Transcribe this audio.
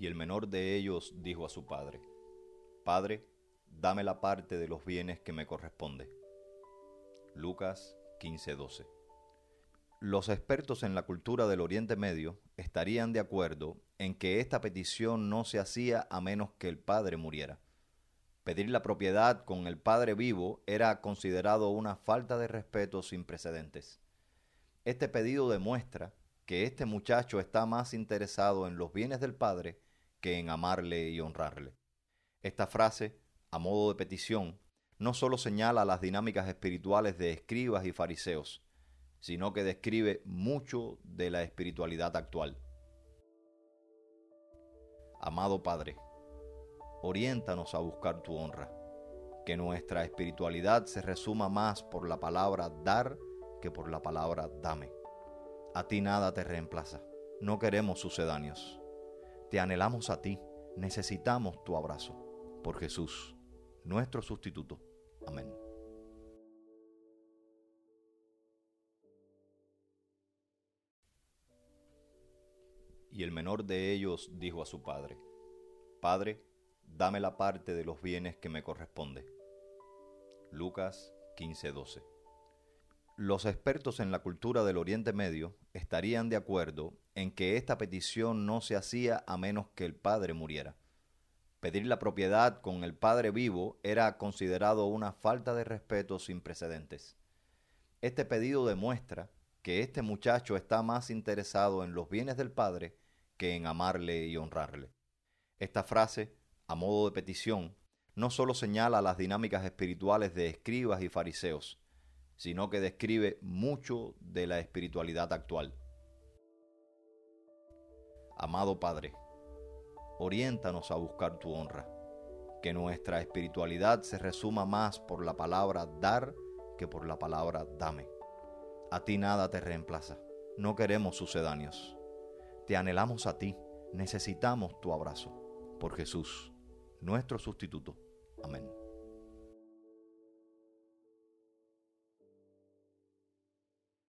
Y el menor de ellos dijo a su padre, Padre, dame la parte de los bienes que me corresponde. Lucas 15:12 Los expertos en la cultura del Oriente Medio estarían de acuerdo en que esta petición no se hacía a menos que el padre muriera. Pedir la propiedad con el padre vivo era considerado una falta de respeto sin precedentes. Este pedido demuestra que este muchacho está más interesado en los bienes del padre que en amarle y honrarle. Esta frase, a modo de petición, no solo señala las dinámicas espirituales de escribas y fariseos, sino que describe mucho de la espiritualidad actual. Amado Padre, oriéntanos a buscar tu honra, que nuestra espiritualidad se resuma más por la palabra dar que por la palabra dame. A ti nada te reemplaza, no queremos sucedáneos. Te anhelamos a ti, necesitamos tu abrazo. Por Jesús, nuestro sustituto. Amén. Y el menor de ellos dijo a su padre, Padre, dame la parte de los bienes que me corresponde. Lucas 15:12 Los expertos en la cultura del Oriente Medio estarían de acuerdo en que esta petición no se hacía a menos que el padre muriera. Pedir la propiedad con el padre vivo era considerado una falta de respeto sin precedentes. Este pedido demuestra que este muchacho está más interesado en los bienes del padre que en amarle y honrarle. Esta frase, a modo de petición, no solo señala las dinámicas espirituales de escribas y fariseos, sino que describe mucho de la espiritualidad actual. Amado Padre, oriéntanos a buscar tu honra, que nuestra espiritualidad se resuma más por la palabra dar que por la palabra dame. A ti nada te reemplaza, no queremos sucedáneos. Te anhelamos a ti, necesitamos tu abrazo. Por Jesús, nuestro sustituto. Amén.